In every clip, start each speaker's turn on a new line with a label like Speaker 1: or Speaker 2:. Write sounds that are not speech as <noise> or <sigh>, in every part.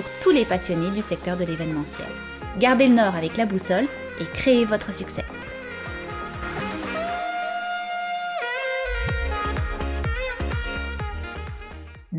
Speaker 1: pour tous les passionnés du secteur de l'événementiel. Gardez le nord avec la boussole et créez votre succès.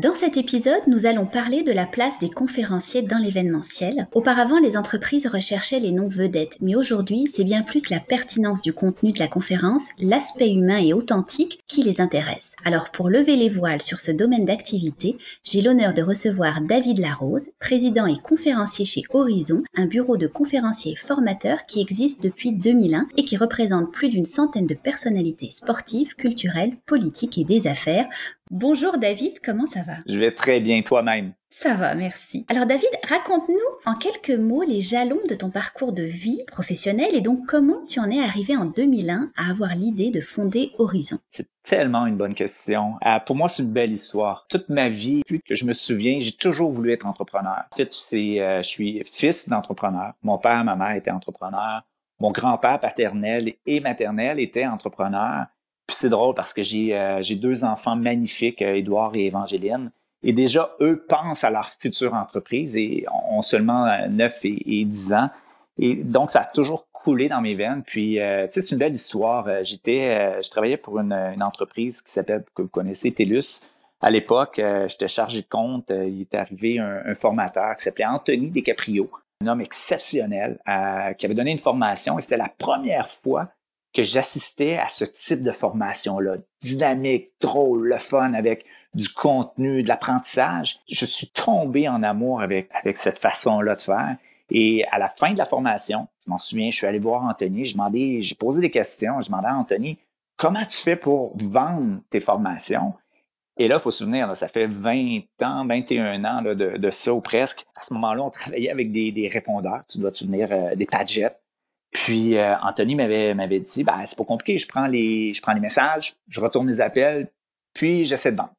Speaker 1: Dans cet épisode, nous allons parler de la place des conférenciers dans l'événementiel. Auparavant, les entreprises recherchaient les noms vedettes, mais aujourd'hui, c'est bien plus la pertinence du contenu de la conférence, l'aspect humain et authentique qui les intéresse. Alors pour lever les voiles sur ce domaine d'activité, j'ai l'honneur de recevoir David Larose, président et conférencier chez Horizon, un bureau de conférenciers formateurs qui existe depuis 2001 et qui représente plus d'une centaine de personnalités sportives, culturelles, politiques et des affaires Bonjour David, comment ça va?
Speaker 2: Je vais très bien toi-même.
Speaker 1: Ça va, merci. Alors David, raconte-nous en quelques mots les jalons de ton parcours de vie professionnelle et donc comment tu en es arrivé en 2001 à avoir l'idée de fonder Horizon.
Speaker 2: C'est tellement une bonne question. Euh, pour moi, c'est une belle histoire. Toute ma vie, depuis que je me souviens, j'ai toujours voulu être entrepreneur. En fait, c'est, euh, je suis fils d'entrepreneur. Mon père, ma mère étaient entrepreneurs. Mon grand-père paternel et maternel étaient entrepreneurs. Puis c'est drôle parce que j'ai euh, deux enfants magnifiques, euh, Édouard et Évangéline. Et déjà, eux pensent à leur future entreprise et ont seulement 9 euh, et, 10 ans. Et donc, ça a toujours coulé dans mes veines. Puis, tu sais, c'est une belle histoire. J'étais, je travaillais pour une, entreprise qui s'appelle, que vous connaissez, TELUS. À l'époque, j'étais chargé de compte. il est arrivé un, un formateur qui s'appelait Anthony Descaprio, un homme exceptionnel qui avait donné une formation. Et c'était la première fois que j'assistais à ce type de formation-là, dynamique, drôle, le fun, avec du contenu, de l'apprentissage. Je suis tombé en amour avec, cette façon-là de faire. Et à la fin de la formation, je m'en souviens, je suis allé voir Anthony, j'ai demandé, j'ai posé des questions, je demandais à Anthony, comment tu fais pour vendre tes formations? Et là, il faut se souvenir, ça fait 20 ans, 21 ans de, de, ça ou presque. À ce moment-là, on travaillait avec des, des répondeurs, tu dois te souvenir, euh, des Padgett. Puis euh, Anthony m'avait dit ben c'est pas compliqué, je prends les messages, je retourne les appels, puis j'essaie de vendre.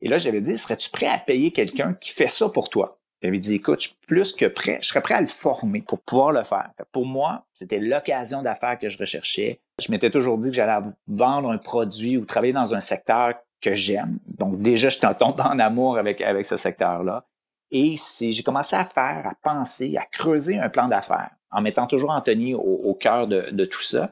Speaker 2: Et là j'avais dit serais-tu prêt à payer quelqu'un qui fait ça pour toi J'avais dit écoute, je suis plus que prêt, je serais prêt à le former pour pouvoir le faire. pour moi, c'était l'occasion d'affaires que je recherchais. Je m'étais toujours dit que j'allais vendre un produit ou travailler dans un secteur que j'aime. Donc déjà je tombé en amour avec avec ce secteur-là. Et si j'ai commencé à faire, à penser, à creuser un plan d'affaires en mettant toujours Anthony au, cœur de, tout ça.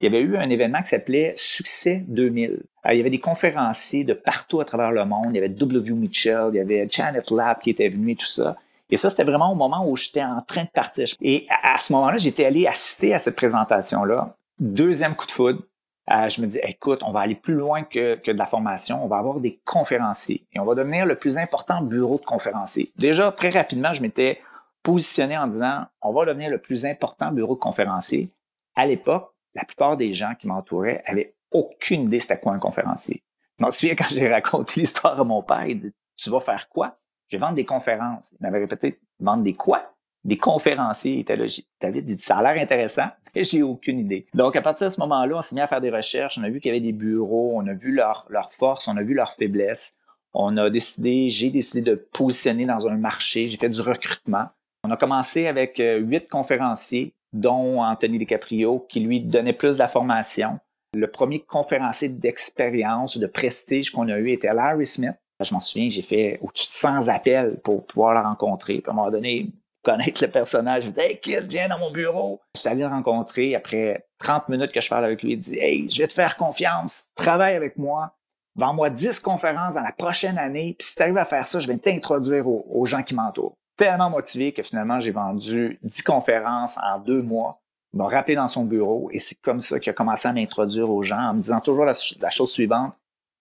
Speaker 2: Il y avait eu un événement qui s'appelait Succès 2000. il y avait des conférenciers de partout à travers le monde. Il y avait W. Mitchell, il y avait Janet Lab qui était venu et tout ça. Et ça, c'était vraiment au moment où j'étais en train de partir. Et à, ce moment-là, j'étais allé assister à cette présentation-là. Deuxième coup de foudre. Euh, je me dis, écoute, on va aller plus loin que, que de la formation. On va avoir des conférenciers et on va devenir le plus important bureau de conférenciers. Déjà, très rapidement, je m'étais positionné en disant on va devenir le plus important bureau de conférencier. À l'époque, la plupart des gens qui m'entouraient avaient aucune idée c'était quoi un conférencier. Je m'en souviens quand j'ai raconté l'histoire à mon père, il dit Tu vas faire quoi? Je vais vendre des conférences. Il m'avait répété Vendre des quoi? Des conférenciers. Il était là. David dit Ça a l'air intéressant, <laughs> mais j'ai aucune idée. Donc, à partir de ce moment-là, on s'est mis à faire des recherches. On a vu qu'il y avait des bureaux, on a vu leurs leur forces, on a vu leurs faiblesses. On a décidé, j'ai décidé de positionner dans un marché. J'ai fait du recrutement. On a commencé avec euh, huit conférenciers, dont Anthony DiCaprio, qui lui donnait plus de la formation. Le premier conférencier d'expérience, de prestige qu'on a eu était Larry Smith. Je m'en souviens, j'ai fait au-dessus de 100 appels pour pouvoir le rencontrer. Puis à un donné, <laughs> connaître le personnage, je me dis Hey kid, viens dans mon bureau. Je suis allé rencontrer après 30 minutes que je parle avec lui. Il dit Hey, je vais te faire confiance, travaille avec moi, vends-moi 10 conférences dans la prochaine année, puis si tu arrives à faire ça, je vais t'introduire aux gens qui m'entourent tellement motivé que finalement, j'ai vendu 10 conférences en deux mois. Il m'a rappelé dans son bureau et c'est comme ça qu'il a commencé à m'introduire aux gens en me disant toujours la, chose suivante.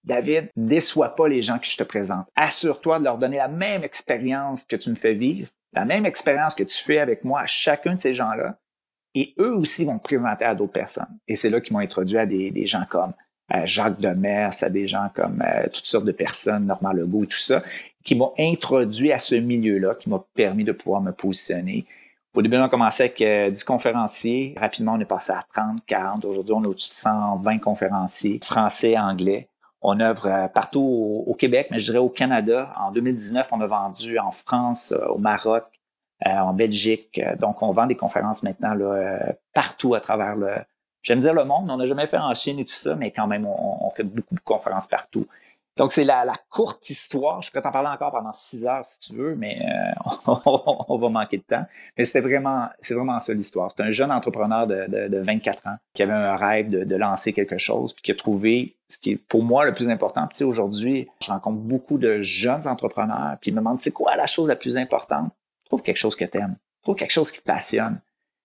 Speaker 2: David, déçois pas les gens que je te présente. Assure-toi de leur donner la même expérience que tu me fais vivre, la même expérience que tu fais avec moi à chacun de ces gens-là. Et eux aussi vont te présenter à d'autres personnes. Et c'est là qu'ils m'ont introduit à des, gens comme euh, Jacques Demers, à des gens comme euh, toutes sortes de personnes, Normand Legault et tout ça qui m'a introduit à ce milieu-là, qui m'a permis de pouvoir me positionner. Au début, on a commencé avec 10 euh, conférenciers. Rapidement, on est passé à 30, 40. Aujourd'hui, on a au-dessus de 120 conférenciers, français, anglais. On œuvre partout au, Québec, mais je dirais au Canada. En 2019, on a vendu en France, au Maroc, en Belgique. Donc, on vend des conférences maintenant là, partout à travers le, j'aime dire le monde. On n'a jamais fait en Chine et tout ça, mais quand même, on, fait beaucoup de conférences partout. Donc, c'est la, courte histoire. Je pourrais t'en parler encore pendant six heures si tu veux, mais euh, <laughs> on, va manquer de temps. Mais c'était vraiment, c'est vraiment ça l'histoire. C'est un jeune entrepreneur de, de, 24 ans qui avait un rêve de, lancer quelque chose, puis qui a trouvé ce qui est pour moi le plus important. Puis aujourd'hui, je rencontre beaucoup de jeunes entrepreneurs, puis ils me demandent c'est quoi la chose la plus importante? Trouve quelque chose que tu aimes. Trouve quelque chose qui te passionne.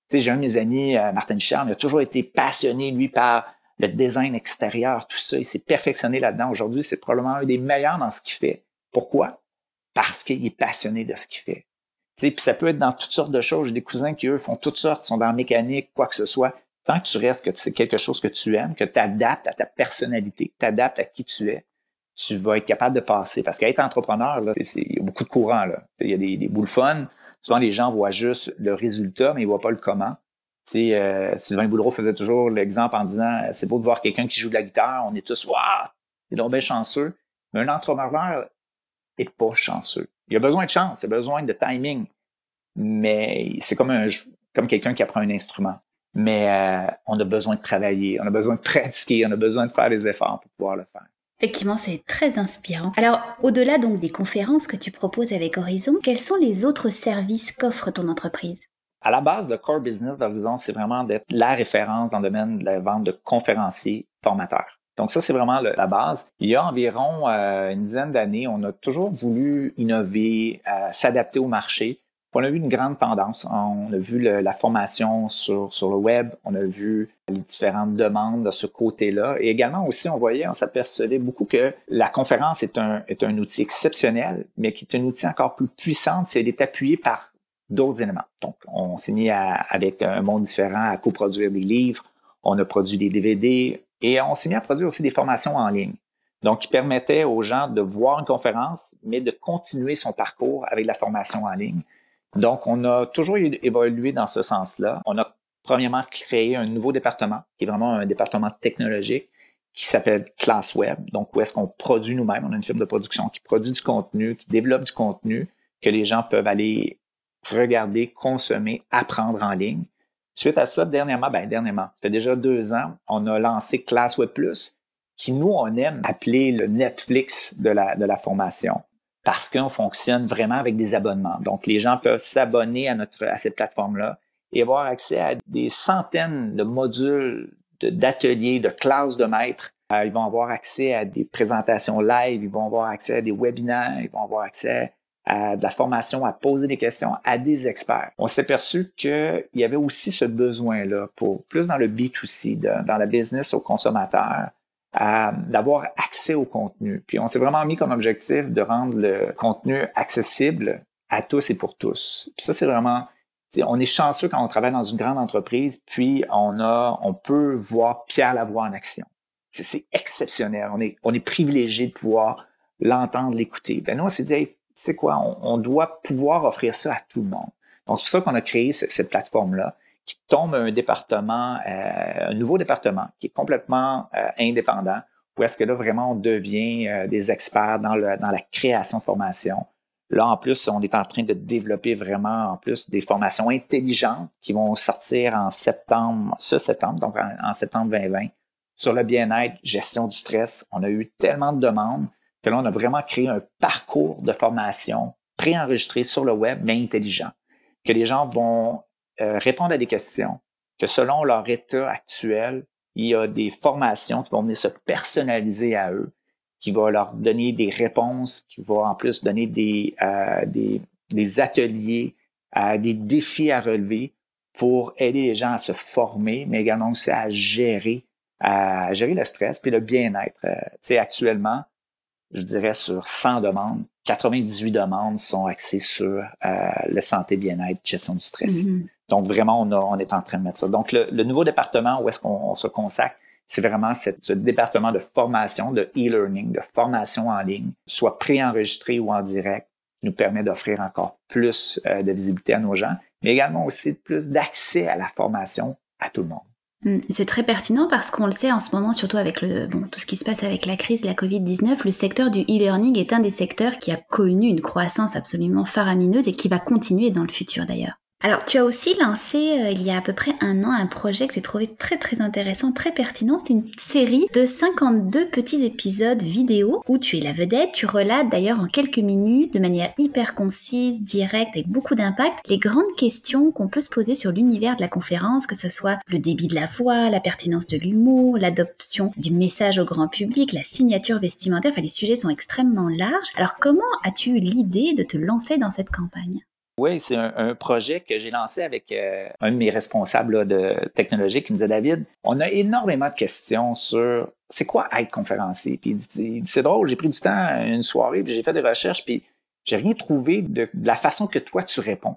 Speaker 2: Sais, j'ai un de mes amis, euh, Martin Charles, il a toujours été passionné, lui, par le design extérieur, tout ça. Il s'est perfectionné là-dedans. Aujourd'hui, c'est probablement un des meilleurs dans ce qu'il fait. Pourquoi? Parce qu'il est passionné de ce qu'il fait. Puis ça peut être dans toutes sortes de choses. J'ai des cousins qui, eux, font toutes sortes, sont dans la mécanique, quoi que ce soit. Tant que tu restes, que c'est quelque chose que tu aimes, que tu adaptes à ta personnalité, que tu adaptes à qui tu es, tu vas être capable de passer. Parce qu'être entrepreneur, là, il y a beaucoup de courants. Là. Il y a des, des boules fun. Souvent, les gens voient juste le résultat, mais ils voient pas le comment. Tu euh, Sylvain Boudreau faisait toujours l'exemple en disant c'est beau de voir quelqu'un qui joue de la guitare, on est tous waouh, il est bien chanceux. Mais un entrepreneur est pas chanceux. Il a besoin de chance, il a besoin de timing. Mais c'est comme un comme quelqu'un qui apprend un instrument. Mais euh, on a besoin de travailler, on a besoin de <laughs> pratiquer, on a besoin de faire des efforts pour pouvoir le faire.
Speaker 1: Effectivement, c'est très inspirant. Alors, au-delà donc des conférences que tu proposes avec Horizon, quels sont les autres services qu'offre ton entreprise?
Speaker 2: À la base, le core business d'Horizon, c'est vraiment d'être la référence dans le domaine de la vente de conférenciers formateurs. Donc ça, c'est vraiment la base. Il y a environ euh, une dizaine d'années, on a toujours voulu innover, euh, s'adapter au marché. On a vu une grande tendance. On a vu la formation sur, le web, on a vu les différentes demandes de ce côté-là. Et également aussi, on voyait, on s'apercevait beaucoup que la conférence est un, est outil exceptionnel, mais qui est un outil encore plus puissant, c'est d'être appuyé par d'autres éléments. Donc, on s'est mis avec un monde différent à coproduire des livres, on a produit des DVD et on s'est mis à produire aussi des formations en ligne. Donc, qui permettaient aux gens de voir une conférence, mais de continuer son parcours avec la formation en ligne. Donc, on a toujours évolué dans ce sens-là. On a premièrement créé un nouveau département, qui est vraiment un département technologique, qui s'appelle Class Web. Donc, où est-ce qu'on produit nous-mêmes? On a une firme de production qui produit du contenu, qui développe du contenu que les gens peuvent aller regarder, consommer, apprendre en ligne. Suite à ça, dernièrement, ben dernièrement, ça fait déjà deux ans, on a lancé Class Web Plus, qui nous, on aime appeler le Netflix de la formation parce qu'on fonctionne vraiment avec des abonnements. Donc, les gens peuvent s'abonner à notre, à cette plateforme-là et avoir accès à des centaines de modules, d'ateliers, de, classes de maîtres. Euh, ils vont avoir accès à des présentations live, ils vont avoir accès à des webinaires, ils vont avoir accès à de la formation, à poser des questions à des experts. On s'est aperçu qu'il y avait aussi ce besoin-là pour plus dans le B2C, dans la business aux consommateurs, d'avoir accès au contenu. Puis on s'est vraiment mis comme objectif de rendre le contenu accessible à tous et pour tous. Puis ça, c'est vraiment on est chanceux quand on travaille dans une grande entreprise, puis on a, on peut voir Pierre Lavoie en action. C'est exceptionnel. On est, on est privilégié de pouvoir l'entendre, l'écouter. Ben nous, on s'est dit, sais quoi, on, doit pouvoir offrir ça à tout le monde. Donc, c'est pour ça qu'on a créé cette, plateforme-là qui tombe un département, euh, un nouveau département qui est complètement euh, indépendant, où est-ce que là, vraiment, on devient euh, des experts dans, le, dans la création de formation. Là, en plus, on est en train de développer vraiment, en plus, des formations intelligentes qui vont sortir en septembre, ce septembre, donc en, en septembre 2020, sur le bien-être, gestion du stress. On a eu tellement de demandes que là, on a vraiment créé un parcours de formation préenregistré sur le web, mais intelligent, que les gens vont euh, répondre à des questions, que selon leur état actuel, il y a des formations qui vont venir se personnaliser à eux, qui vont leur donner des réponses, qui vont en plus donner des, euh, des, des, ateliers, euh, des défis à relever pour aider les gens à se former, mais également aussi à gérer, à gérer le stress puis le bien-être. tu sais, actuellement, je dirais sur 100 demandes, 98 demandes sont axées sur euh, le santé, bien-être, gestion du stress. Mm-hmm. Donc vraiment, on, a, est en train de mettre ça. Donc le, nouveau département où est-ce qu'on se consacre, c'est vraiment ce département de formation, de e-learning, de formation en ligne, soit préenregistré ou en direct, qui nous permet d'offrir encore plus euh, de visibilité à nos gens, mais également aussi plus d'accès à la formation à tout le monde.
Speaker 1: Hmm, c'est très pertinent parce qu'on le sait en ce moment, surtout avec le, bon, tout ce qui se passe avec la crise de la Covid-19, le secteur du e-learning est un des secteurs qui a connu une croissance absolument faramineuse et qui va continuer dans le futur d'ailleurs. Alors, tu as aussi lancé euh, il y a à peu près un an un projet que j'ai trouvé très très intéressant, très pertinent. C'est une série de 52 petits épisodes vidéo où tu es la vedette. Tu relates d'ailleurs en quelques minutes, de manière hyper concise, directe, avec beaucoup d'impact, les grandes questions qu'on peut se poser sur l'univers de la conférence, que ce soit le débit de la voix, la pertinence de l'humour, l'adoption du message au grand public, la signature vestimentaire. Enfin, les sujets sont extrêmement larges. Alors, comment as-tu eu l'idée de te lancer dans cette campagne?
Speaker 2: Oui, c'est un, projet que j'ai lancé avec euh, un de mes responsables de technologie qui me disait David, on a énormément de questions sur c'est quoi être conférencier? Puis il dit, c'est drôle, j'ai pris du temps une soirée, puis j'ai fait des recherches, puis j'ai rien trouvé de, la façon que toi tu réponds.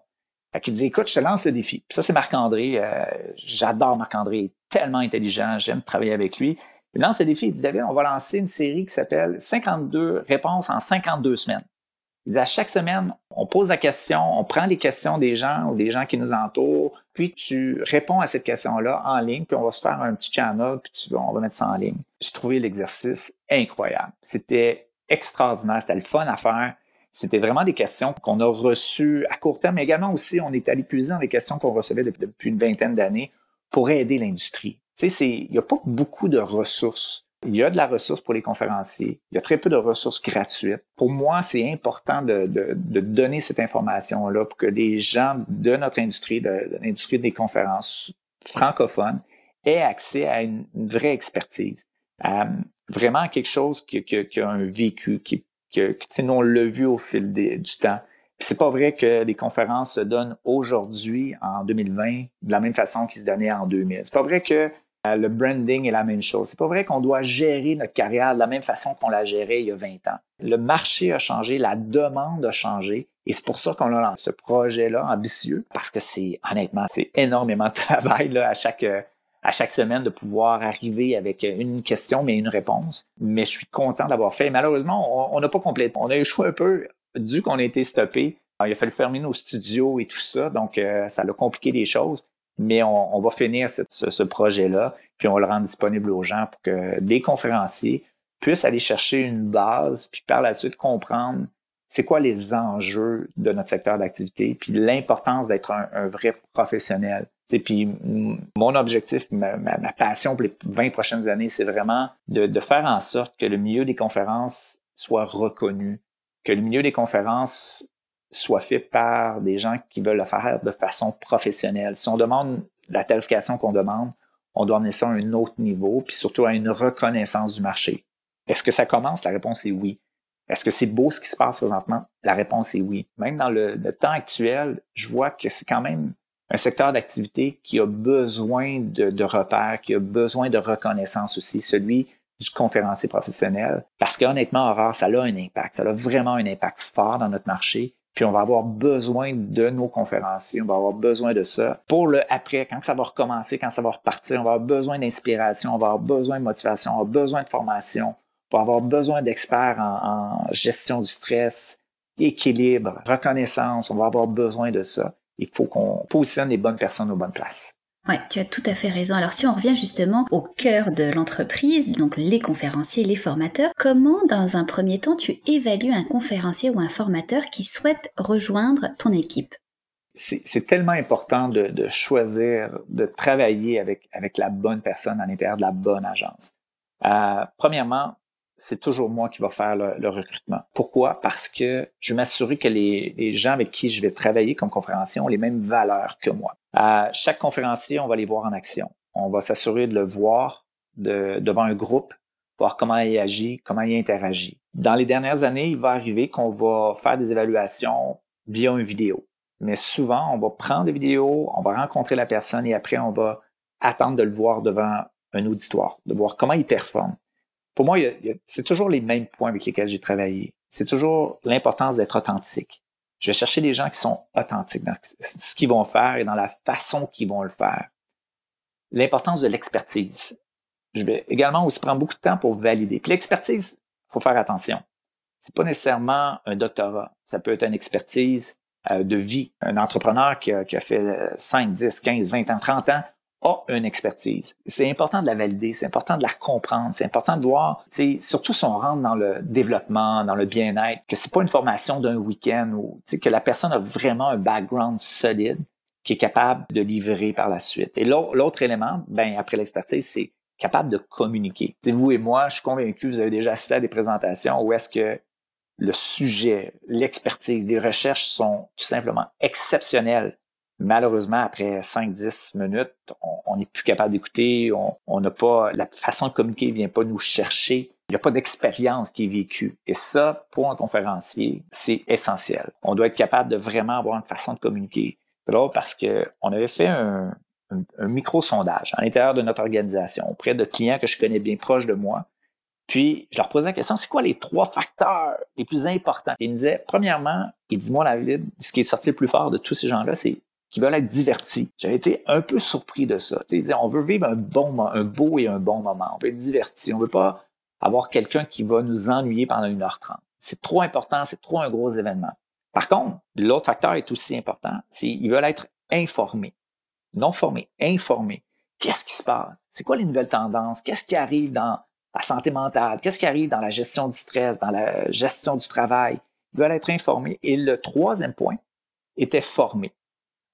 Speaker 2: Fait qu'il dit écoute, je te lance le défi. Puis ça c'est Marc-André, euh, j'adore Marc-André, il est tellement intelligent, j'aime travailler avec lui. Il lance le défi, il dit David, on va lancer une série qui s'appelle 52 réponses en 52 semaines. À chaque semaine, on pose la question, on prend les questions des gens ou des gens qui nous entourent, puis tu réponds à cette question-là en ligne, puis on va se faire un petit channel, puis on va mettre ça en ligne. J'ai trouvé l'exercice incroyable. C'était extraordinaire, c'était le fun à faire. C'était vraiment des questions qu'on a reçues à court terme, mais également aussi, on est allé puiser dans les questions qu'on recevait depuis une vingtaine d'années pour aider l'industrie. Tu sais, il n'y a pas beaucoup de ressources il y a de la ressource pour les conférenciers. Il y a très peu de ressources gratuites. Pour moi, c'est important de, de, donner cette information-là pour que les gens de notre industrie, de, l'industrie des conférences francophones, aient accès à une, vraie expertise. Euh, vraiment quelque chose qui, qui, a un vécu, qui, que, nous, on l'a vu au fil du temps. C'est pas vrai que les conférences se donnent aujourd'hui, en 2020, de la même façon qu'ils se donnaient en 2000. C'est pas vrai que le branding est la même chose. C'est pas vrai qu'on doit gérer notre carrière de la même façon qu'on l'a gérée il y a 20 ans. Le marché a changé, la demande a changé. Et c'est pour ça qu'on a lancé ce projet-là ambitieux, parce que c'est, honnêtement, c'est énormément de travail là, à chaque, euh, à chaque semaine de pouvoir arriver avec une question mais une réponse. Mais je suis content d'avoir fait. Malheureusement, on n'a pas complété. On a échoué un peu, dû qu'on a été stoppé. il a fallu fermer nos studios et tout ça, donc euh, ça a compliqué les choses mais on, va finir ce, projet-là, puis on le rendre disponible aux gens pour que les conférenciers puissent aller chercher une base, puis par la suite comprendre c'est quoi les enjeux de notre secteur d'activité, puis l'importance d'être un, vrai professionnel. puis mon objectif, ma, passion pour les 20 prochaines années, c'est vraiment de, de, faire en sorte que le milieu des conférences soit reconnu, que le milieu des conférences soit fait par des gens qui veulent le faire de façon professionnelle. Si on demande la tarification qu'on demande, on doit amener ça à un autre niveau, puis surtout à une reconnaissance du marché. Est-ce que ça commence? La réponse est oui. Est-ce que c'est beau ce qui se passe présentement? La réponse est oui. Même dans le, temps actuel, je vois que c'est quand même un secteur d'activité qui a besoin de, repères, qui a besoin de reconnaissance aussi, celui du conférencier professionnel. Parce qu'honnêtement, Aurore, ça a un impact. Ça a vraiment un impact fort dans notre marché. Puis on va avoir besoin de nos conférenciers, on va avoir besoin de ça. Pour le après, quand ça va recommencer, quand ça va repartir, on va avoir besoin d'inspiration, on va avoir besoin de motivation, on va avoir besoin de formation, on va avoir besoin d'experts en, gestion du stress, équilibre, reconnaissance, on va avoir besoin de ça. Il faut qu'on positionne les bonnes personnes aux bonnes places.
Speaker 1: Ouais, tu as tout à fait raison. Alors si on revient justement au cœur de l'entreprise, donc les conférenciers, les formateurs, comment dans un premier temps tu évalues un conférencier ou un formateur qui souhaite rejoindre ton équipe?
Speaker 2: C'est tellement important de, choisir, de travailler avec, la bonne personne à l'intérieur de la bonne agence. Euh, premièrement, c'est toujours moi qui va faire le, recrutement. Pourquoi? Parce que je vais m'assurer que les, gens avec qui je vais travailler comme conférencier ont les mêmes valeurs que moi. À chaque conférencier, on va les voir en action. On va s'assurer de le voir de, devant un groupe, voir comment il agit, comment il interagit. Dans les dernières années, il va arriver qu'on va faire des évaluations via une vidéo. Mais souvent, on va prendre des vidéos, on va rencontrer la personne et après, on va attendre de le voir devant un auditoire, de voir comment il performe. Pour moi, c'est toujours les mêmes points avec lesquels j'ai travaillé. C'est toujours l'importance d'être authentique. Je vais chercher des gens qui sont authentiques dans ce qu'ils vont faire et dans la façon qu'ils vont le faire. L'importance de l'expertise. Je vais également aussi prendre beaucoup de temps pour valider. Puis l'expertise, faut faire attention. C'est pas nécessairement un doctorat. Ça peut être une expertise euh, de vie. Un entrepreneur qui a, qui a fait 5, 10, 15, 20 ans, 30 ans a une expertise. C'est important de la valider, c'est important de la comprendre, c'est important de voir, surtout si on rentre dans le développement, dans le bien-être, que c'est pas une formation d'un week-end ou que la personne a vraiment un background solide qui est capable de livrer par la suite. Et l'autre élément, ben après l'expertise, c'est capable de communiquer. Vous et moi, je suis convaincu, vous avez déjà assisté à des présentations où est-ce que le sujet, l'expertise, les recherches sont tout simplement exceptionnelles Malheureusement, après 5-10 minutes, on n'est plus capable d'écouter, on n'a pas, la façon de communiquer vient pas nous chercher. Il n'y a pas d'expérience qui est vécue. Et ça, pour un conférencier, c'est essentiel. On doit être capable de vraiment avoir une façon de communiquer. Là, parce que on avait fait un, micro-sondage à l'intérieur de notre organisation auprès de clients que je connais bien proches de moi. Puis, je leur posais la question, c'est quoi les trois facteurs les plus importants? ils me disaient, premièrement, et dis-moi la vie, ce qui est sorti le plus fort de tous ces gens-là, c'est qui veulent être divertis. J'avais été un peu surpris de ça. on veut vivre un bon, un beau et un bon moment. On veut être diverti. On veut pas avoir quelqu'un qui va nous ennuyer pendant une heure trente. C'est trop important, c'est trop un gros événement. Par contre, l'autre facteur est aussi important, c'est qu'ils veulent être informés. Non formés, informés. Qu'est-ce qui se passe? C'est quoi les nouvelles tendances? Qu'est-ce qui arrive dans la santé mentale? Qu'est-ce qui arrive dans la gestion du stress, dans la gestion du travail? Ils veulent être informés. Et le troisième point était formés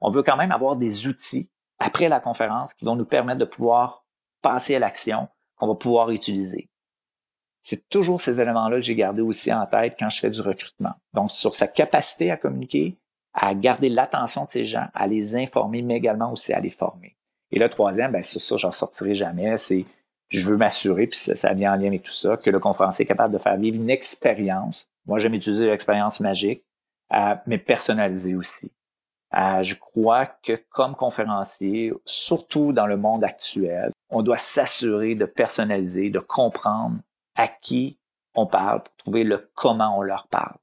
Speaker 2: on veut quand même avoir des outils après la conférence qui vont nous permettre de pouvoir passer à l'action qu'on va pouvoir utiliser. C'est toujours ces éléments-là que j'ai gardé aussi en tête quand je fais du recrutement. Donc, sur sa capacité à communiquer, à garder l'attention de ces gens, à les informer, mais également aussi à les former. Et le troisième, ben, sur ça, j'en sortirai jamais, c'est je veux m'assurer, puis ça, ça, vient en lien avec tout ça, que le conférencier est capable de faire vivre une expérience. Moi, j'aime utiliser l'expérience magique, euh, mais personnalisée aussi. Euh, je crois que comme conférencier, surtout dans le monde actuel, on doit s'assurer de personnaliser, de comprendre à qui on parle pour trouver le comment on leur parle.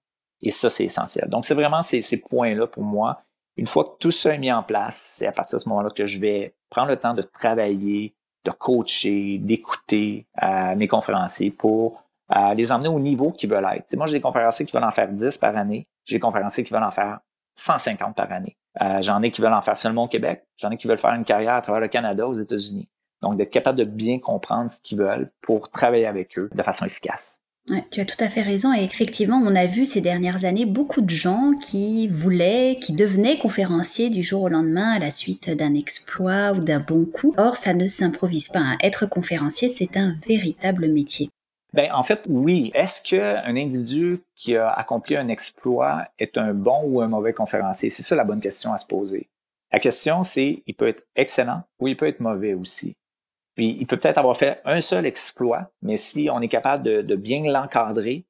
Speaker 2: Et ça, c'est essentiel. Donc, c'est vraiment ces, points-là pour moi. Une fois que tout ça est mis en place, c'est à partir de ce moment-là que je vais prendre le temps de travailler, de coacher, d'écouter euh, mes conférenciers pour euh, les emmener au niveau qu'ils veulent être. moi, j'ai des conférenciers qui veulent en faire 10 par année. J'ai des conférenciers qui veulent en faire 150 par année. Euh, j'en ai qui veulent en faire seulement au Québec. J'en ai qui veulent faire une carrière à travers le Canada, aux États-Unis. Donc, d'être capable de bien comprendre ce qu'ils veulent pour travailler avec eux de façon efficace.
Speaker 1: Tu as tout à fait raison. Et effectivement, on a vu ces dernières années beaucoup de gens qui voulaient, qui devenaient conférenciers du jour au lendemain à la suite d'un exploit ou d'un bon coup. Or, ça ne s'improvise pas. Hein. Être conférencier, c'est un véritable métier.
Speaker 2: Ben, en fait, oui. Est-ce qu'un individu qui a accompli un exploit est un bon ou un mauvais conférencier? C'est ça la bonne question à se poser. La question, c'est, il peut être excellent ou il peut être mauvais aussi. Puis, il peut peut-être avoir fait un seul exploit, mais si on est capable de, bien l'encadrer,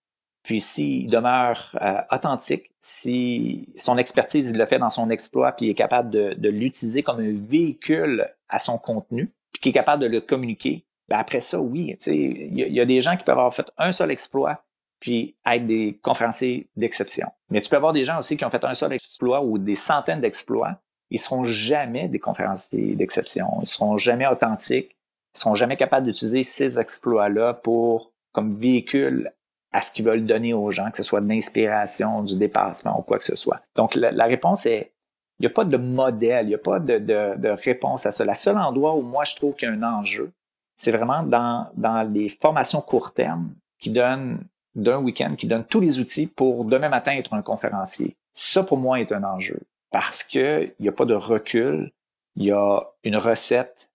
Speaker 2: puis s'il demeure euh, authentique, si son expertise, il l'a fait dans son exploit, puis il est capable de l'utiliser comme un véhicule à son contenu, puis qu'il est capable de le communiquer, ben après ça, oui, il y, a des gens qui peuvent avoir fait un seul exploit puis être des conférenciers d'exception. Mais tu peux avoir des gens aussi qui ont fait un seul exploit ou des centaines d'exploits. Ils seront jamais des conférenciers d'exception. Ils seront jamais authentiques. Ils seront jamais capables d'utiliser ces exploits-là pour comme véhicule à ce qu'ils veulent donner aux gens, que ce soit de l'inspiration, du dépassement ou quoi que ce soit. Donc, la, réponse est, il n'y a pas de modèle, il n'y a pas de, de, de, réponse à ça. Le seul endroit où moi je trouve qu'il y a un enjeu, c'est vraiment dans, dans les formations court terme qui donnent d'un week-end, qui donnent tous les outils pour demain matin être un conférencier. Ça, pour moi, est un enjeu parce que il n'y a pas de recul, il y a une recette,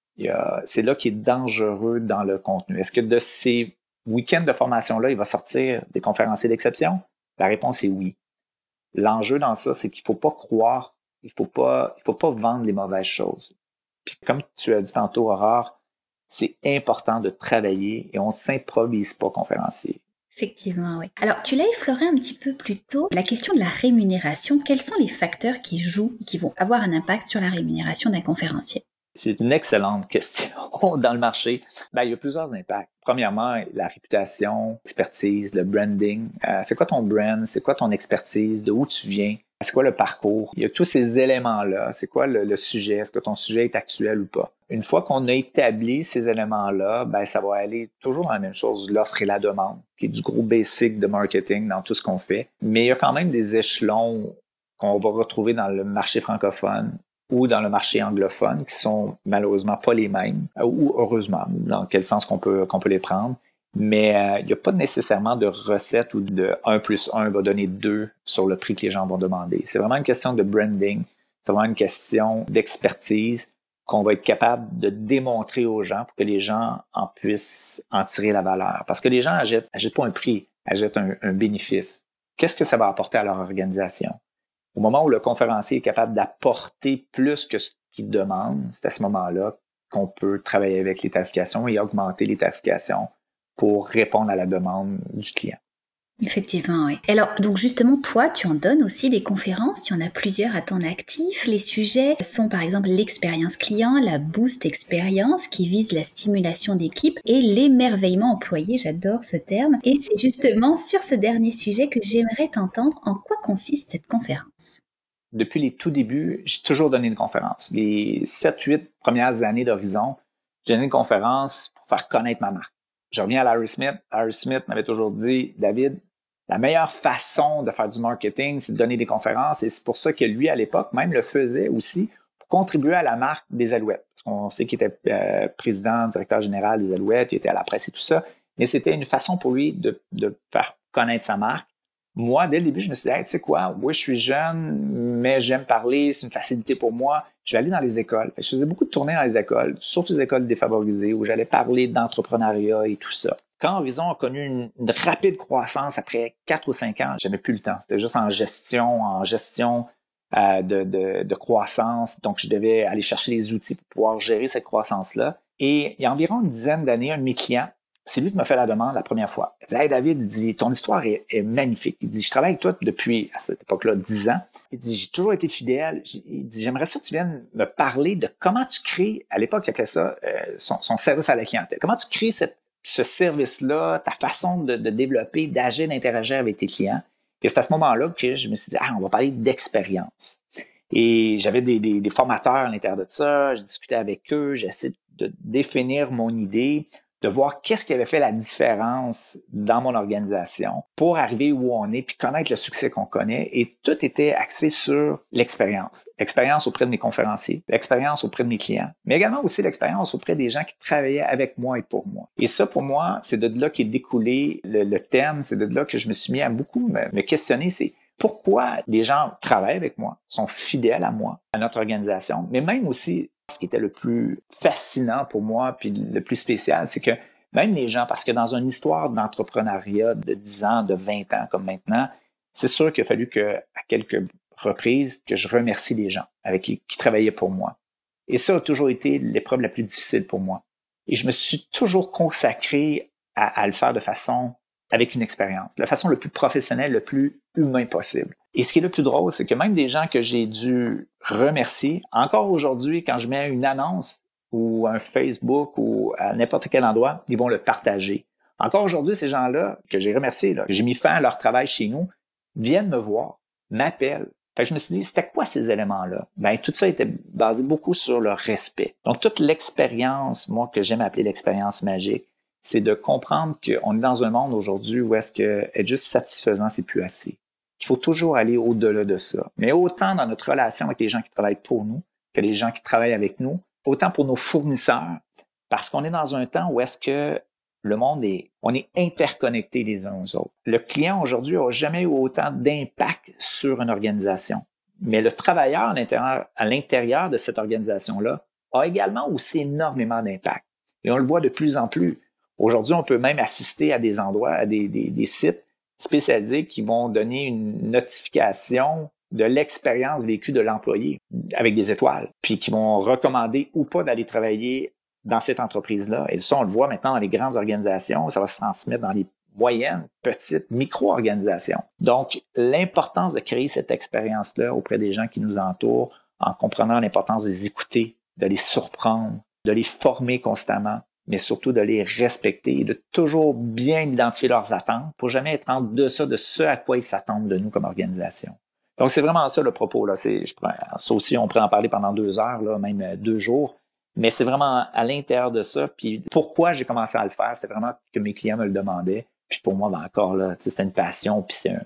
Speaker 2: c'est là qui est dangereux dans le contenu. Est-ce que de ces week-ends de formation-là, il va sortir des conférenciers d'exception? La réponse est oui. L'enjeu dans ça, c'est qu'il faut pas croire, il faut pas, il faut pas vendre les mauvaises choses. Puis comme tu as dit tantôt, Aurore, c'est important de travailler et on ne s'improvise pas conférencier.
Speaker 1: Effectivement, oui. Alors, tu l'as effleuré un petit peu plus tôt, la question de la rémunération. Quels sont les facteurs qui jouent, qui vont avoir un impact sur la rémunération d'un conférencier?
Speaker 2: C'est une excellente <laughs> question dans le marché. Ben, il y a plusieurs impacts. Premièrement, la réputation, l'expertise, le branding. Euh, c'est quoi ton brand? C'est quoi ton expertise? De où tu viens? C'est quoi le parcours? Il y a tous ces éléments-là. C'est quoi le, sujet? Est-ce que ton sujet est actuel ou pas? Une fois qu'on a établi ces éléments-là, ben, ça va aller toujours dans la même chose, l'offre et la demande, qui est du gros basic de marketing dans tout ce qu'on fait. Mais il y a quand même des échelons qu'on va retrouver dans le marché francophone ou dans le marché anglophone, qui sont malheureusement pas les mêmes, ou heureusement, dans quel sens qu'on peut, qu'on peut les prendre. Mais euh, il n'y a pas nécessairement de recette ou de 1 plus 1 va donner 2 sur le prix que les gens vont demander. C'est vraiment une question de branding, c'est vraiment une question d'expertise qu'on va être capable de démontrer aux gens pour que les gens en puissent en tirer la valeur. Parce que les gens achètent, achètent pas un prix, achètent un, un bénéfice. Qu'est-ce que ça va apporter à leur organisation? Au moment où le conférencier est capable d'apporter plus que ce qu'il demande, c'est à ce moment-là qu'on peut travailler avec les tarifications et augmenter les tarifications pour répondre à la demande du client.
Speaker 1: Effectivement, oui. Alors, donc justement, toi, tu en donnes aussi des conférences, tu en as plusieurs à ton actif. Les sujets sont par exemple l'expérience client, la boost expérience qui vise la stimulation d'équipe et l'émerveillement employé, j'adore ce terme. Et c'est justement sur ce dernier sujet que j'aimerais t'entendre en quoi consiste cette conférence?
Speaker 2: Depuis les tout débuts, j'ai toujours donné une conférence. Les 7-8 premières années d'Horizon, j'ai donné une conférence pour faire connaître ma marque. Je reviens à Larry Smith. Larry Smith m'avait toujours dit, David, la meilleure façon de faire du marketing, c'est de donner des conférences et c'est pour ça que lui, à l'époque, même le faisait aussi pour contribuer à la marque des Alouettes. Parce qu'on sait qu'il était euh, président, directeur général des Alouettes, il était à la presse et tout ça, mais c'était une façon pour lui de, de faire connaître sa marque. Moi, dès le début, je me suis dit, tu sais quoi, oui, je suis jeune, mais j'aime parler, c'est une facilité pour moi. Je vais aller dans les écoles. Je faisais beaucoup de tournées dans les écoles, surtout les écoles défavorisées, où j'allais parler d'entrepreneuriat et tout ça. Quand Horizon a connu une, rapide croissance après quatre ou cinq ans, j'avais plus le temps. C'était juste en gestion, en gestion euh, de, de, de, croissance. Donc, je devais aller chercher les outils pour pouvoir gérer cette croissance-là. Et il y a environ une dizaine d'années, un de mes clients, c'est lui qui m'a fait la demande la première fois. Il dit Hey David, il dit, ton histoire est, magnifique. Il dit Je travaille avec toi depuis à cette époque-là, dix ans. Il dit J'ai toujours été fidèle. Il dit J'aimerais ça que tu viennes me parler de comment tu crées, à l'époque, il appelait ça euh, son, service à la clientèle. Comment tu crées ce service-là, ta façon de, développer, d'agir, d'interagir avec tes clients? Et c'est à ce moment-là que je me suis dit, ah, on va parler d'expérience. Et j'avais des, formateurs à l'intérieur de ça, je discutais avec eux, j'essaie de définir mon idée, de voir qu'est-ce qui avait fait la différence dans mon organisation pour arriver où on est, puis connaître le succès qu'on connaît. Et tout était axé sur l'expérience. L'expérience auprès de mes conférenciers, l'expérience auprès de mes clients, mais également aussi l'expérience auprès des gens qui travaillaient avec moi et pour moi. Et ça, pour moi, c'est de là qu'est découlé le, thème, c'est de là que je me suis mis à beaucoup me questionner, c'est pourquoi les gens travaillent avec moi, sont fidèles à moi, à notre organisation, mais même aussi ce qui était le plus fascinant pour moi, puis le plus spécial, c'est que même les gens, parce que dans une histoire d'entrepreneuriat de 10 ans, de 20 ans comme maintenant, c'est sûr qu'il a fallu que, à quelques reprises, que je remercie les gens avec qui, travaillaient pour moi. Et ça a toujours été l'épreuve la plus difficile pour moi. Et je me suis toujours consacré à le faire de façon avec une expérience, de la façon le plus professionnelle, le plus humain possible. Et ce qui est le plus drôle, c'est que même des gens que j'ai dû remercier, encore aujourd'hui, quand je mets une annonce ou un Facebook ou à n'importe quel endroit, ils vont le partager. Encore aujourd'hui, ces gens-là que j'ai remerciés, que j'ai mis fin à leur travail chez nous, viennent me voir, m'appellent. Fait je me suis dit, c'était quoi ces éléments-là? Ben, tout ça était basé beaucoup sur le respect. Donc, toute l'expérience, moi, que j'aime appeler l'expérience magique, c'est de comprendre qu'on est dans un monde aujourd'hui où est-ce que être juste satisfaisant, c'est plus assez. Il faut toujours aller au-delà de ça. Mais autant dans notre relation avec les gens qui travaillent pour nous que les gens qui travaillent avec nous, autant pour nos fournisseurs, parce qu'on est dans un temps où est-ce que le monde est, on est interconnectés les uns aux autres. Le client aujourd'hui n'a jamais eu autant d'impact sur une organisation. Mais le travailleur à l'intérieur de cette organisation-là a également aussi énormément d'impact. Et on le voit de plus en plus. Aujourd'hui, on peut même assister à des endroits, à des, sites spécialisés qui vont donner une notification de l'expérience vécue de l'employé avec des étoiles, puis qui vont recommander ou pas d'aller travailler dans cette entreprise-là. Et ça, on le voit maintenant dans les grandes organisations, ça va se transmettre dans les moyennes, petites, micro-organisations. Donc, l'importance de créer cette expérience-là auprès des gens qui nous entourent, en comprenant l'importance de les écouter, de les surprendre, de les former constamment, mais surtout de les respecter et de toujours bien identifier leurs attentes pour jamais être en deçà de ce à quoi ils s'attendent de nous comme organisation. Donc, c'est vraiment ça le propos. Là. Ça aussi, on pourrait en parler pendant deux heures, là, même euh, deux jours. Mais c'est vraiment à l'intérieur de ça. Puis pourquoi j'ai commencé à le faire, c'était vraiment que mes clients me le demandaient. Puis pour moi, ben encore c'était une passion, puis c'est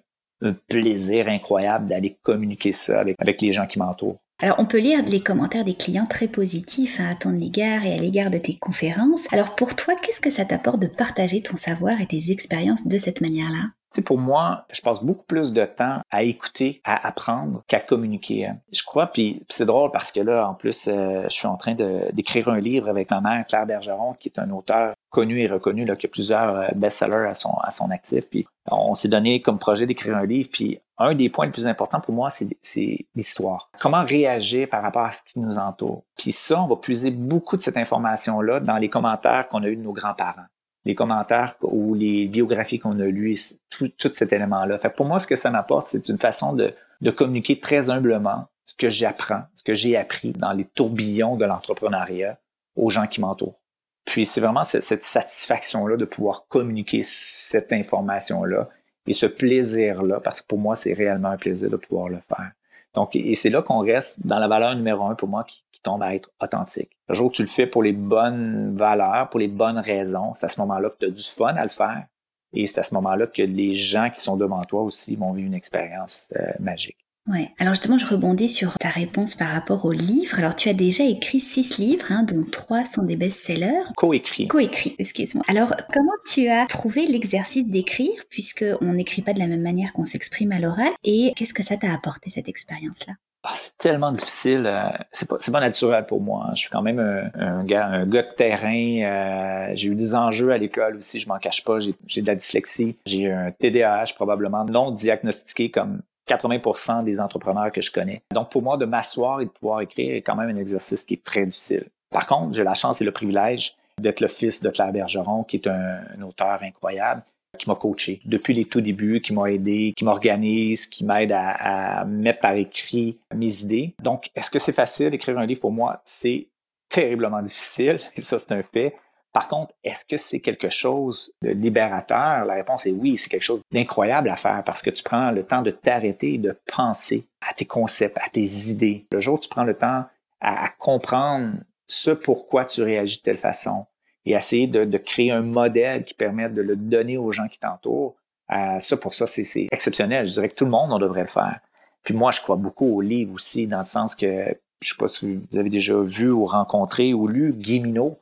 Speaker 2: un plaisir incroyable d'aller communiquer ça avec les gens qui m'entourent.
Speaker 1: Alors, on peut lire les commentaires des clients très positifs hein, à ton égard et à l'égard de tes conférences. Alors, pour toi, qu'est-ce que ça t'apporte de partager ton savoir et tes expériences de cette manière-là?
Speaker 2: C'est pour moi, je passe beaucoup plus de temps à écouter, à apprendre qu'à communiquer. Hein. Je crois, puis c'est drôle parce que là, en plus, euh, je suis en train d'écrire un livre avec ma mère, Claire Bergeron, qui est un auteur connu et reconnu, là, qui a plusieurs euh, best-sellers à son, à son actif. Puis on s'est donné comme projet d'écrire un livre. Puis un des points les plus importants pour moi, c'est l'histoire. Comment réagir par rapport à ce qui nous entoure. Puis ça, on va puiser beaucoup de cette information-là dans les commentaires qu'on a eus de nos grands-parents. Les commentaires ou les biographies qu'on a lues, tout, tout cet élément-là. Pour moi, ce que ça m'apporte, c'est une façon de, de communiquer très humblement ce que j'apprends, ce que j'ai appris dans les tourbillons de l'entrepreneuriat aux gens qui m'entourent. Puis c'est vraiment cette, cette satisfaction-là de pouvoir communiquer cette information-là et ce plaisir-là, parce que pour moi, c'est réellement un plaisir de pouvoir le faire. Donc, et c'est là qu'on reste dans la valeur numéro un pour moi qui, tombe à être authentique. Le jour où tu le fais pour les bonnes valeurs, pour les bonnes raisons, c'est à ce moment-là que tu as du fun à le faire. Et c'est à ce moment-là que les gens qui sont devant toi aussi vont vivre une expérience euh, magique.
Speaker 1: Ouais. Alors justement, je rebondis sur ta réponse par rapport au livre. Alors tu as déjà écrit six livres, hein, dont trois sont des best-sellers.
Speaker 2: Co-écrit.
Speaker 1: Co-écrit, excuse-moi. Alors comment tu as trouvé l'exercice d'écrire, puisque on n'écrit pas de la même manière qu'on s'exprime à l'oral, et qu'est-ce que ça t'a apporté cette expérience-là?
Speaker 2: Ah, c'est tellement difficile. Euh, c'est pas, naturel pour moi. Hein. Je suis quand même un, gars, un gars de terrain. Euh, j'ai eu des enjeux à l'école aussi. Je m'en cache pas. J'ai, j'ai de la dyslexie. J'ai un TDAH probablement non diagnostiqué comme 80% des entrepreneurs que je connais. Donc, pour moi, de m'asseoir et de pouvoir écrire est quand même un exercice qui est très difficile. Par contre, j'ai la chance et le privilège d'être le fils de Claire Bergeron, qui est un, auteur incroyable, qui m'a coaché depuis les tout débuts, qui m'a aidé, qui m'organise, qui m'aide à, mettre par écrit mes idées. Donc, est-ce que c'est facile d'écrire un livre? Pour moi? C'est terriblement difficile, <laughs> et ça, c'est un fait. Par contre, est-ce que c'est quelque chose de libérateur? La réponse est oui, c'est quelque chose d'incroyable à faire parce que tu prends le temps de t'arrêter de penser à tes concepts, à tes idées. Le jour où tu prends le temps à, comprendre ce pourquoi tu réagis de telle façon et essayer de, créer un modèle qui permette de le donner aux gens qui t'entourent, euh, ça, pour ça, c'est exceptionnel. Je dirais que tout le monde, on devrait le faire. Puis moi, je crois beaucoup au livre aussi, dans le sens que, je sais pas si vous avez déjà vu ou rencontré ou lu Guy Minot,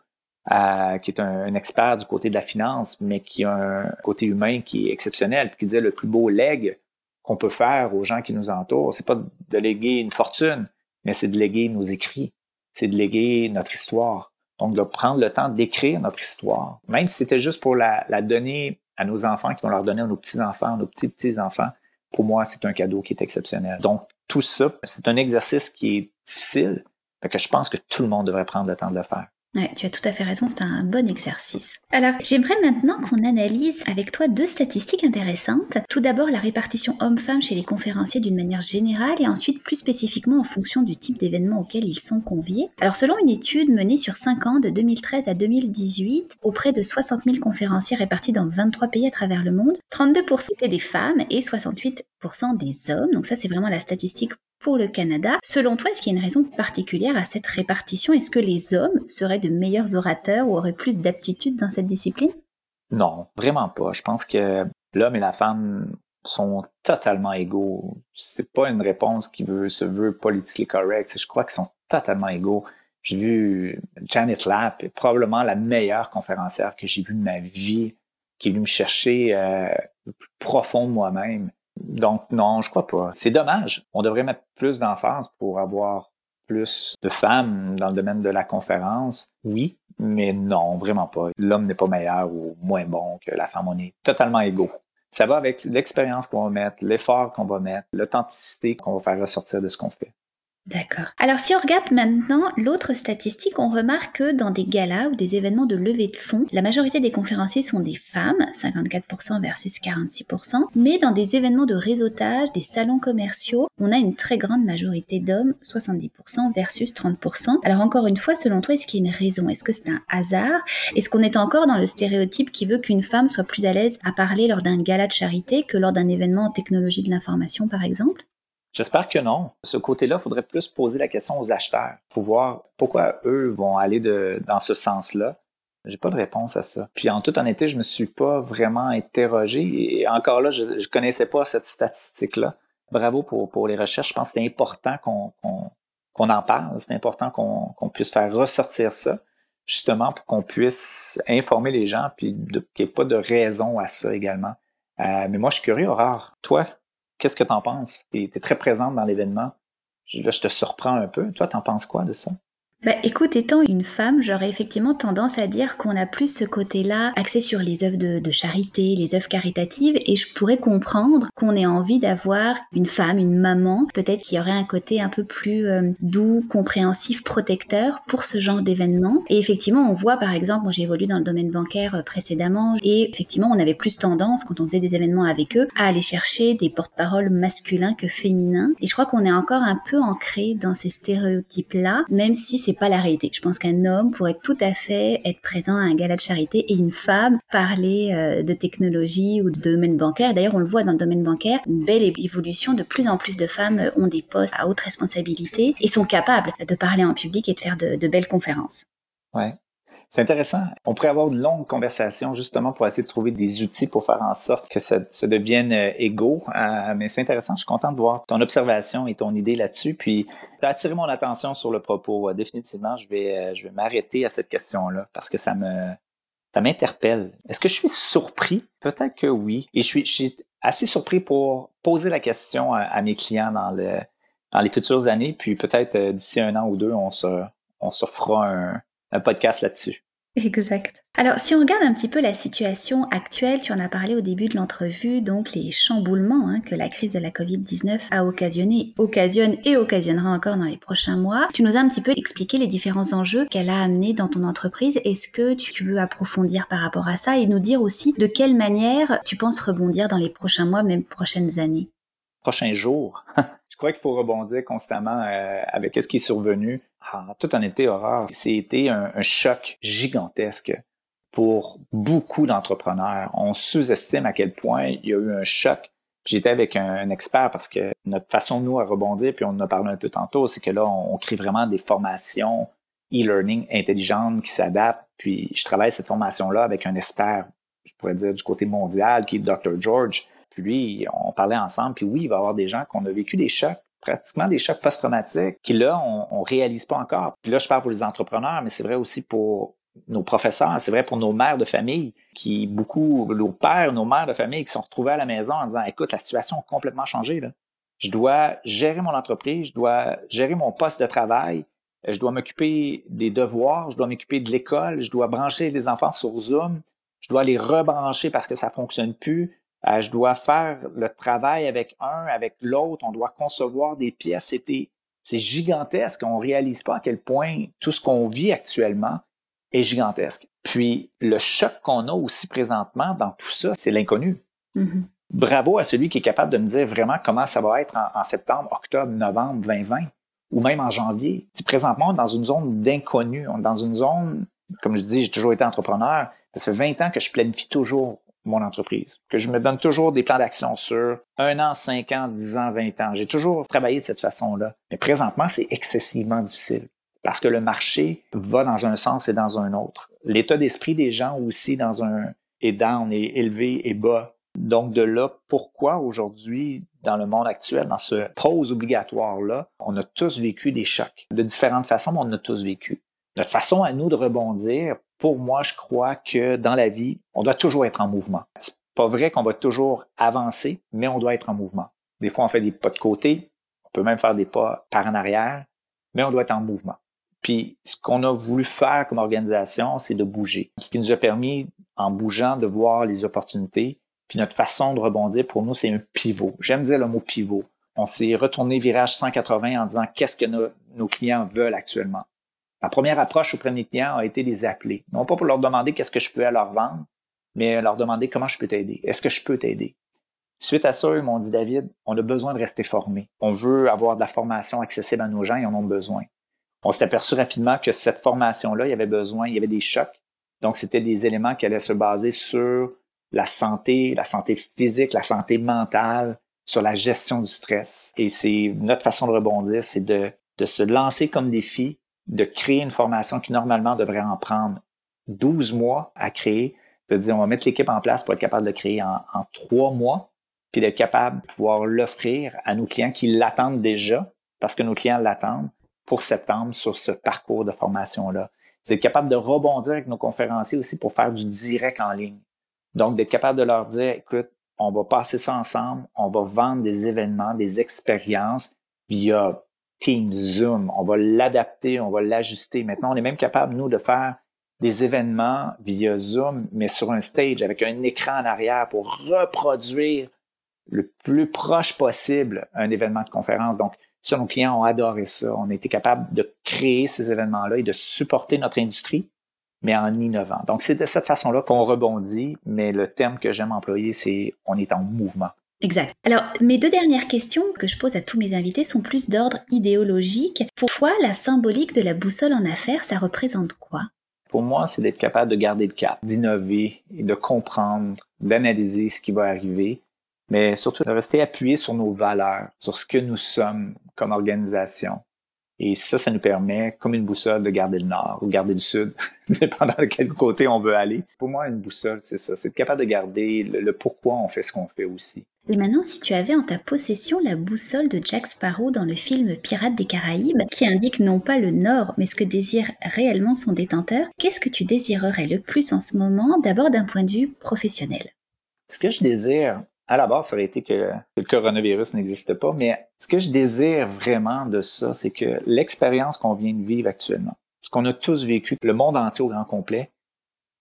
Speaker 2: euh, qui est un, expert du côté de la finance, mais qui a un côté humain qui est exceptionnel, puis qui disait le plus beau leg qu'on peut faire aux gens qui nous entourent, c'est pas de léguer une fortune, mais c'est de léguer nos écrits, c'est de léguer notre histoire. Donc, de prendre le temps d'écrire notre histoire, même si c'était juste pour la, donner à nos enfants, qui vont leur donner à nos petits-enfants, nos petits-petits-enfants, pour moi, c'est un cadeau qui est exceptionnel. Donc, tout ça, c'est un exercice qui est difficile, fait que je pense que tout le monde devrait prendre le temps de le faire.
Speaker 1: Ouais, tu as tout à fait raison, c'est un bon exercice. Alors, j'aimerais maintenant qu'on analyse avec toi deux statistiques intéressantes. Tout d'abord, la répartition homme-femme chez les conférenciers d'une manière générale et ensuite plus spécifiquement en fonction du type d'événement auquel ils sont conviés. Alors, selon une étude menée sur 5 ans de 2013 à 2018 auprès de 60 000 conférenciers répartis dans 23 pays à travers le monde, 32% étaient des femmes et 68% des hommes. Donc ça, c'est vraiment la statistique pour le Canada. Selon toi, est-ce qu'il y a une raison particulière à cette répartition? Est-ce que les hommes seraient de meilleurs orateurs ou auraient plus d'aptitude dans cette discipline?
Speaker 2: Non, vraiment pas. Je pense que l'homme et la femme sont totalement égaux. C'est pas une réponse qui veut, se veut politically correct. Je crois qu'ils sont totalement égaux. J'ai vu Janet Lapp, probablement la meilleure conférencière que j'ai vue de ma vie, qui est venue me chercher euh, le plus profond de moi-même. Donc non, je crois pas. C'est dommage. On devrait mettre plus d'emphase pour avoir plus de femmes dans le domaine de la conférence. Oui, mais non, vraiment pas. L'homme n'est pas meilleur ou moins bon que la femme. On est totalement égaux. Ça va avec l'expérience qu'on va mettre, l'effort qu'on va mettre, l'authenticité qu'on va faire ressortir de ce qu'on fait.
Speaker 1: D'accord. Alors si on regarde maintenant l'autre statistique, on remarque que dans des galas ou des événements de levée de fonds, la majorité des conférenciers sont des femmes, 54% versus 46%, mais dans des événements de réseautage, des salons commerciaux, on a une très grande majorité d'hommes, 70% versus 30%. Alors encore une fois, selon toi, est-ce qu'il y a une raison? Est-ce que c'est un hasard? Est-ce qu'on est encore dans le stéréotype qui veut qu'une femme soit plus à l'aise à parler lors d'un gala de charité que lors d'un événement en technologie de l'information, par exemple?
Speaker 2: J'espère que non. Ce côté-là, il faudrait plus poser la question aux acheteurs pour voir pourquoi eux vont aller de, dans ce sens-là. J'ai pas de réponse à ça. Puis en toute honnêteté, je me suis pas vraiment interrogé. Et encore là, je, je connaissais pas cette statistique-là. Bravo pour, pour les recherches. Je pense que c'est important qu'on qu'on en parle. C'est important qu'on qu'on puisse faire ressortir ça, justement pour qu'on puisse informer les gens, puis qu'il n'y ait pas de raison à ça également. Euh, mais moi, je suis curieux, Aurore. Toi, qu'est-ce que tu en penses? Tu es, très présente dans l'événement. Là, je te surprends un peu. Toi, t'en penses quoi de ça?
Speaker 1: Bah, écoute, étant une femme, j'aurais effectivement tendance à dire qu'on a plus ce côté-là axé sur les œuvres de, charité, les œuvres caritatives, et je pourrais comprendre qu'on ait envie d'avoir une femme, une maman, peut-être qui aurait un côté un peu plus euh, doux, compréhensif, protecteur pour ce genre d'événement. Et effectivement, on voit par exemple, moi j'ai évolué dans le domaine bancaire euh, précédemment, et effectivement, on avait plus tendance, quand on faisait des événements avec eux, à aller chercher des porte-paroles masculins que féminins. Et je crois qu'on est encore un peu ancré dans ces stéréotypes-là, même si c'est c'est pas la réalité. Je pense qu'un homme pourrait tout à fait être présent à un gala de charité et une femme parler euh, de technologie ou de domaine bancaire. D'ailleurs, on le voit dans le domaine bancaire, une belle évolution. De plus en plus de femmes ont des postes à haute responsabilité et sont capables de parler en public et de faire de, de belles conférences.
Speaker 2: Ouais. C'est intéressant. On pourrait avoir une longue conversation justement pour essayer de trouver des outils pour faire en sorte que ça, devienne euh, égaux. Euh, mais c'est intéressant. Je suis content de voir ton observation et ton idée là-dessus. Puis, tu as attiré mon attention sur le propos. définitivement, je vais, euh, je vais m'arrêter à cette question-là parce que ça me, ça m'interpelle. Est-ce que je suis surpris? Peut-être que oui. Et je suis, assez surpris pour poser la question à, mes clients dans, dans les futures années. Puis peut-être d'ici un an ou deux, on se, on se fera un, un podcast là-dessus.
Speaker 1: Exact. Alors, si on regarde un petit peu la situation actuelle, tu en as parlé au début de l'entrevue, donc les chamboulements hein, que la crise de la Covid-19 a occasionné, occasionne et occasionnera encore dans les prochains mois. Tu nous as un petit peu expliqué les différents enjeux qu'elle a amenés dans ton entreprise. Est-ce que tu veux approfondir par rapport à ça et nous dire aussi de quelle manière tu penses rebondir dans les prochains mois, même prochaines années?
Speaker 2: Prochains jours. <laughs> Crois qu'il faut rebondir constamment euh, avec ce qui est survenu. En toute honnêteté, Aurore, c'était un, un choc gigantesque pour beaucoup d'entrepreneurs. On sous-estime à quel point il y a eu un choc. J'étais avec un, expert parce que notre façon, nous, à rebondir, puis on en a parlé un peu tantôt, c'est que là, on, crée vraiment des formations e-learning intelligentes qui s'adaptent. Puis je travaille cette formation-là avec un expert, je pourrais dire, du côté mondial, qui est Dr. George, lui, on parlait ensemble, puis oui, il va y avoir des gens qui ont vécu des chocs, pratiquement des chocs post-traumatiques, qui là, on, on réalise pas encore. Puis là, je parle pour les entrepreneurs, mais c'est vrai aussi pour nos professeurs, c'est vrai pour nos mères de famille, qui beaucoup, nos pères, nos mères de famille qui sont retrouvés à la maison en disant, écoute, la situation a complètement changé. Je dois gérer mon entreprise, je dois gérer mon poste de travail, je dois m'occuper des devoirs, je dois m'occuper de l'école, je dois brancher les enfants sur Zoom, je dois les rebrancher parce que ça fonctionne plus, euh, je dois faire le travail avec un, avec l'autre. On doit concevoir des pièces. C'était, c'est gigantesque. On réalise pas à quel point tout ce qu'on vit actuellement est gigantesque. Puis le choc qu'on a aussi présentement dans tout ça, c'est l'inconnu. Mm-hmm. Bravo à celui qui est capable de me dire vraiment comment ça va être en, septembre, octobre, novembre 2020 ou même en janvier. présentement, on est dans une zone d'inconnu. On est dans une zone, comme je dis, j'ai toujours été entrepreneur. Ça fait 20 ans que je planifie toujours mon entreprise, que je me donne toujours des plans d'action sur un an, cinq ans, dix ans, vingt ans. J'ai toujours travaillé de cette façon-là. Mais présentement, c'est excessivement difficile parce que le marché va dans un sens et dans un autre. L'état d'esprit des gens aussi dans un est down, est élevé et bas. Donc de là, pourquoi aujourd'hui, dans le monde actuel, dans ce pause obligatoire-là, on a tous vécu des chocs. De différentes façons, mais on a tous vécu. Notre façon à nous de rebondir, pour moi, je crois que dans la vie, on doit toujours être en mouvement. C'est pas vrai qu'on va toujours avancer, mais on doit être en mouvement. Des fois, on fait des pas de côté, on peut même faire des pas par en arrière, mais on doit être en mouvement. Puis, ce qu'on a voulu faire comme organisation, c'est de bouger. Ce qui nous a permis, en bougeant, de voir les opportunités. Puis notre façon de rebondir, pour nous, c'est un pivot. J'aime dire le mot pivot. On s'est retourné virage 180 en disant qu'est-ce que nos clients veulent actuellement. Ma première approche auprès de mes a été de les appeler. Non pas pour leur demander qu'est-ce que je peux leur vendre, mais leur demander comment je peux t'aider. Est-ce que je peux t'aider? Suite à ça, ils m'ont dit, David, on a besoin de rester formé. On veut avoir de la formation accessible à nos gens, ils en ont besoin. On s'est aperçu rapidement que cette formation-là, il y avait besoin, il y avait des chocs. Donc, c'était des éléments qui allaient se baser sur la santé, la santé physique, la santé mentale, sur la gestion du stress. Et c'est notre façon de rebondir, c'est de, de se lancer comme défi de créer une formation qui normalement devrait en prendre 12 mois à créer, de dire on va mettre l'équipe en place pour être capable de créer en, trois mois, puis d'être capable de pouvoir l'offrir à nos clients qui l'attendent déjà, parce que nos clients l'attendent pour septembre sur ce parcours de formation-là. C'est être capable de rebondir avec nos conférenciers aussi pour faire du direct en ligne. Donc, d'être capable de leur dire, écoute, on va passer ça ensemble, on va vendre des événements, des expériences via Teams, Zoom, on va l'adapter, on va l'ajuster. Maintenant, on est même capable, nous, de faire des événements via Zoom, mais sur un stage avec un écran en arrière pour reproduire le plus proche possible un événement de conférence. Donc, ça, nos clients ont adoré ça. On a été capable de créer ces événements-là et de supporter notre industrie, mais en innovant. Donc, c'est de cette façon-là qu'on rebondit, mais le terme que j'aime employer, c'est on est en mouvement.
Speaker 1: Exact. Alors, mes deux dernières questions que je pose à tous mes invités sont plus d'ordre idéologique. Pour toi, la symbolique de la boussole en affaires, ça représente quoi?
Speaker 2: Pour moi, c'est d'être capable de garder le cap, d'innover et de comprendre, d'analyser ce qui va arriver, mais surtout de rester appuyé sur nos valeurs, sur ce que nous sommes comme organisation. Et ça, ça nous permet, comme une boussole, de garder le nord ou garder le sud, <laughs> dépendant de quel côté on veut aller. Pour moi, une boussole, c'est ça. C'est être capable de garder le, pourquoi on fait ce qu'on fait aussi.
Speaker 1: Et maintenant, si tu avais en ta possession la boussole de Jack Sparrow dans le film Pirates des Caraïbes, qui indique non pas le nord, mais ce que désire réellement son détenteur, qu'est-ce que tu désirerais le plus en ce moment, d'abord d'un point de vue professionnel?
Speaker 2: Ce que je désire, à la base, ça aurait été que, le coronavirus n'existe pas, mais ce que je désire vraiment de ça, c'est que l'expérience qu'on vient de vivre actuellement, ce qu'on a tous vécu, le monde entier au grand complet,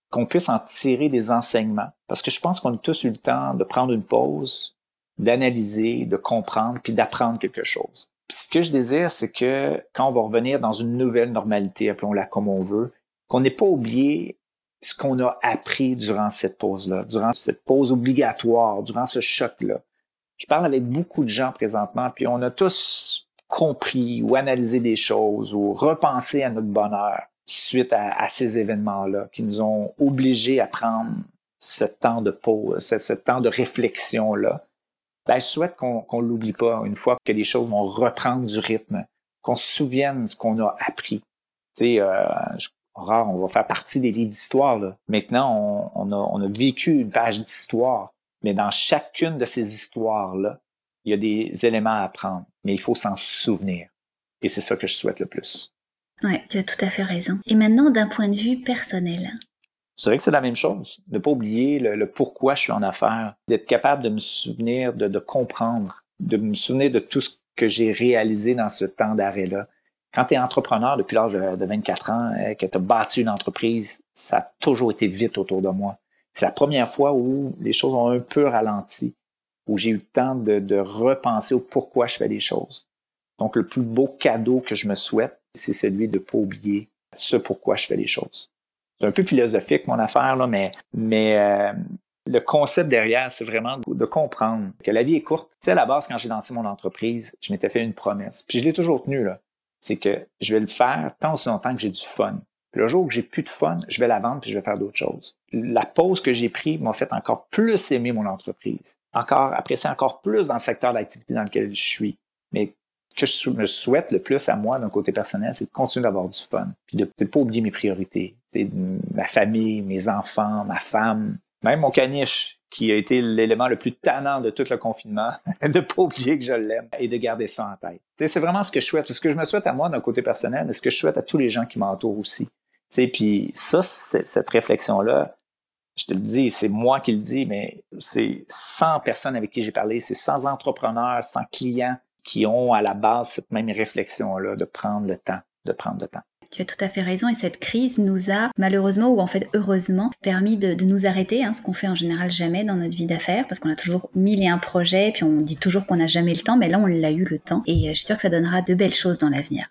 Speaker 2: qu'on puisse en tirer des enseignements. Parce que je pense qu'on a tous eu le temps de prendre une pause, d'analyser, de comprendre, puis d'apprendre quelque chose. Puis ce que je désire, c'est que quand on va revenir dans une nouvelle normalité, appelons-la comme on veut, qu'on n'ait pas oublié ce qu'on a appris durant cette pause-là, durant cette pause obligatoire, durant ce choc-là. Je parle avec beaucoup de gens présentement, puis on a tous compris ou analysé des choses ou repensé à notre bonheur suite à, ces événements-là qui nous ont obligés à prendre ce temps de pause, ce, temps de réflexion-là. Ben, je souhaite qu'on ne l'oublie pas une fois que les choses vont reprendre du rythme, qu'on se souvienne ce qu'on a appris. Tu sais, euh, on va faire partie des livres d'histoire. Maintenant, on, a, on a vécu une page d'histoire, mais dans chacune de ces histoires-là, il y a des éléments à apprendre, mais il faut s'en souvenir. Et c'est ça que je souhaite le plus.
Speaker 1: Oui, tu as tout à fait raison. Et maintenant, d'un point de vue personnel.
Speaker 2: Je dirais que c'est la même chose. Ne pas oublier le, pourquoi je suis en affaires, d'être capable de me souvenir, de, de comprendre, de me souvenir de tout ce que j'ai réalisé dans ce temps d'arrêt-là, quand tu es entrepreneur depuis l'âge de 24 ans, euh, que tu as bâti une entreprise, ça a toujours été vite autour de moi. C'est la première fois où les choses ont un peu ralenti, où j'ai eu le temps de, repenser au pourquoi je fais les choses. Donc, le plus beau cadeau que je me souhaite, c'est celui de ne pas oublier ce pourquoi je fais les choses. C'est un peu philosophique, mon affaire, là, mais, mais euh, le concept derrière, c'est vraiment de comprendre que la vie est courte. Tu sais, à la base, quand j'ai lancé mon entreprise, je m'étais fait une promesse. Puis je l'ai toujours tenue, là c'est que je vais le faire tant aussi longtemps que j'ai du fun. le jour où j'ai plus de fun, je vais la vendre puis je vais faire d'autres choses. La pause que j'ai prise m'a fait encore plus aimer mon entreprise, encore apprécier encore plus dans le secteur d'activité dans lequel je suis. Mais que je me souhaite le plus à moi d'un côté personnel, c'est de continuer d'avoir du fun, puis de ne pas oublier mes priorités. C'est ma famille, mes enfants, ma femme, même mon caniche qui a été l'élément le plus tannant de tout le confinement, <laughs> de pas oublier que je l'aime et de garder ça en tête. C'est vraiment ce que je souhaite. Ce que je me souhaite à moi d'un côté personnel, mais ce que je souhaite à tous les gens qui m'entourent aussi. Puis ça, cette réflexion-là, je te le dis, c'est moi qui le dis, mais c'est 100 personnes avec qui j'ai parlé, c'est 100 entrepreneurs, 100 clients qui ont à la base cette même réflexion-là de prendre le temps, de prendre le temps.
Speaker 1: Tu as tout à fait raison et cette crise nous a malheureusement ou en fait heureusement permis de, nous arrêter, hein, ce qu'on fait en général jamais dans notre vie d'affaires parce qu'on a toujours mille et un projets puis on dit toujours qu'on n'a jamais le temps, mais là on l'a eu le temps et euh, je suis sûre que ça donnera de belles choses dans l'avenir.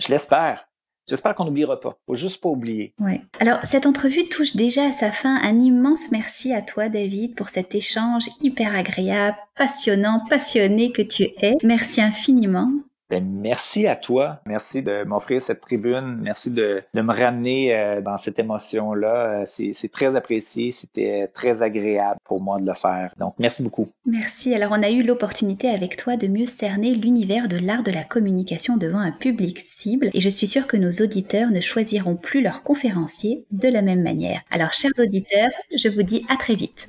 Speaker 2: Je l'espère. J'espère qu'on n'oubliera pas. Faut juste pas oublier.
Speaker 1: Ouais. Alors, cette entrevue touche déjà à sa fin. Un immense merci à toi, David, pour cet échange hyper agréable, passionnant, passionné que tu es. Merci infiniment.
Speaker 2: Ben, merci à toi. Merci de m'offrir cette tribune. Merci de, me ramener euh, dans cette émotion-là. Euh, c'est très apprécié. C'était très agréable pour moi de le faire. Donc, merci beaucoup.
Speaker 1: Merci. Alors on a eu l'opportunité avec toi de mieux cerner l'univers de l'art de la communication devant un public cible et je suis sûre que nos auditeurs ne choisiront plus leur conférencier de la même manière. Alors chers auditeurs, je vous dis à très vite.